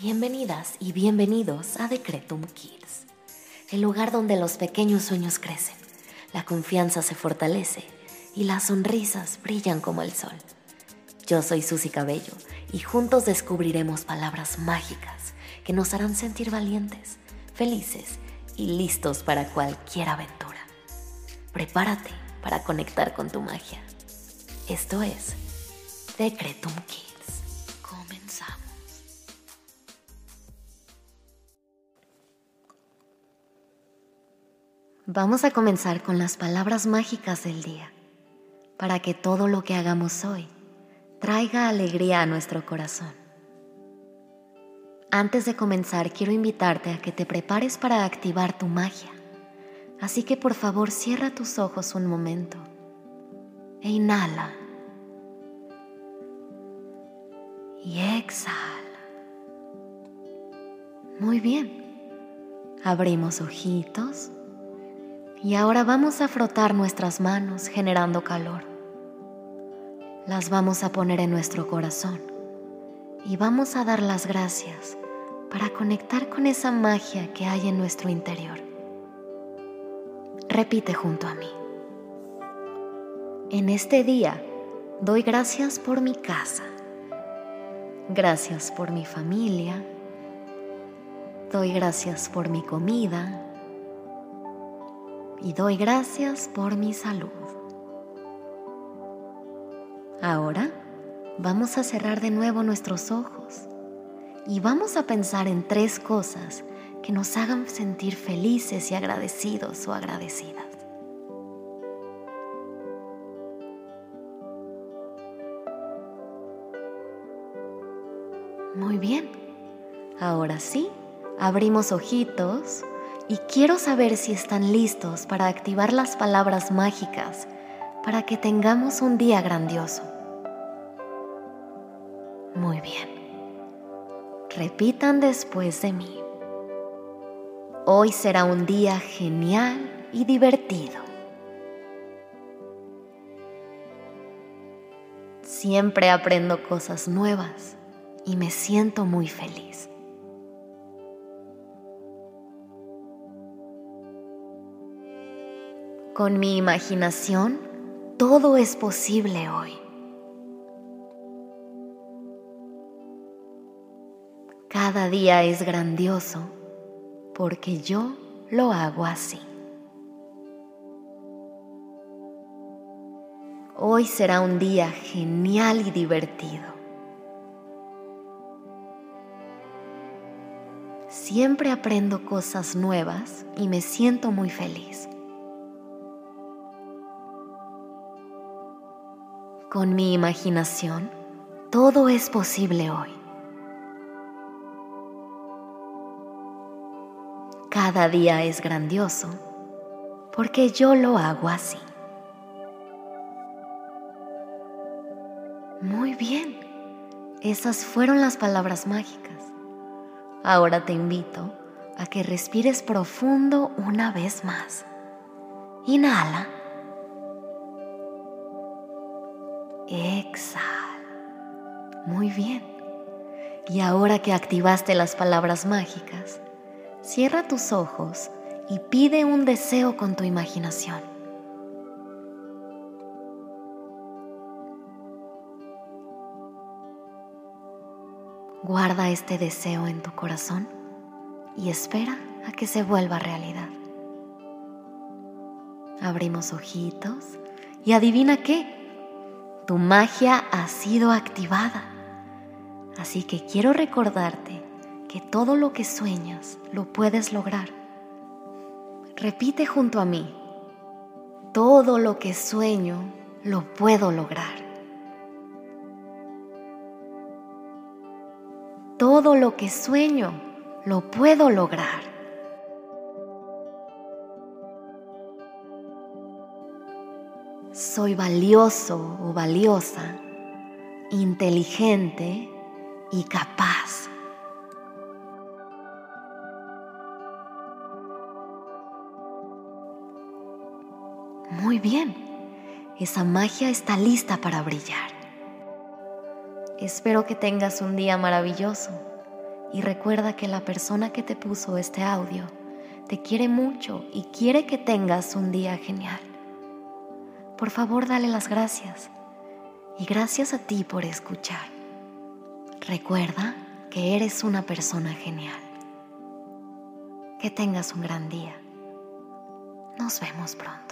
Bienvenidas y bienvenidos a Decretum Kids, el lugar donde los pequeños sueños crecen, la confianza se fortalece y las sonrisas brillan como el sol. Yo soy Susy Cabello y juntos descubriremos palabras mágicas que nos harán sentir valientes, felices y listos para cualquier aventura. Prepárate para conectar con tu magia. Esto es Decretum Kids. Vamos a comenzar con las palabras mágicas del día, para que todo lo que hagamos hoy traiga alegría a nuestro corazón. Antes de comenzar, quiero invitarte a que te prepares para activar tu magia. Así que por favor cierra tus ojos un momento e inhala. Y exhala. Muy bien. Abrimos ojitos y ahora vamos a frotar nuestras manos generando calor. Las vamos a poner en nuestro corazón y vamos a dar las gracias para conectar con esa magia que hay en nuestro interior. Repite junto a mí. En este día doy gracias por mi casa. Gracias por mi familia. Doy gracias por mi comida. Y doy gracias por mi salud. Ahora vamos a cerrar de nuevo nuestros ojos y vamos a pensar en tres cosas que nos hagan sentir felices y agradecidos o agradecidas. Muy bien, ahora sí, abrimos ojitos y quiero saber si están listos para activar las palabras mágicas para que tengamos un día grandioso. Muy bien. Repitan después de mí. Hoy será un día genial y divertido. Siempre aprendo cosas nuevas y me siento muy feliz. Con mi imaginación, todo es posible hoy. Cada día es grandioso porque yo lo hago así. Hoy será un día genial y divertido. Siempre aprendo cosas nuevas y me siento muy feliz. Con mi imaginación, todo es posible hoy. Cada día es grandioso porque yo lo hago así. Muy bien, esas fueron las palabras mágicas. Ahora te invito a que respires profundo una vez más. Inhala. Exhala. Muy bien. Y ahora que activaste las palabras mágicas, cierra tus ojos y pide un deseo con tu imaginación. Guarda este deseo en tu corazón y espera a que se vuelva realidad. Abrimos ojitos y adivina qué, tu magia ha sido activada. Así que quiero recordarte que todo lo que sueñas lo puedes lograr. Repite junto a mí, todo lo que sueño lo puedo lograr. Todo lo que sueño lo puedo lograr. Soy valioso o valiosa, inteligente y capaz. Muy bien, esa magia está lista para brillar. Espero que tengas un día maravilloso y recuerda que la persona que te puso este audio te quiere mucho y quiere que tengas un día genial. Por favor, dale las gracias y gracias a ti por escuchar. Recuerda que eres una persona genial. Que tengas un gran día. Nos vemos pronto.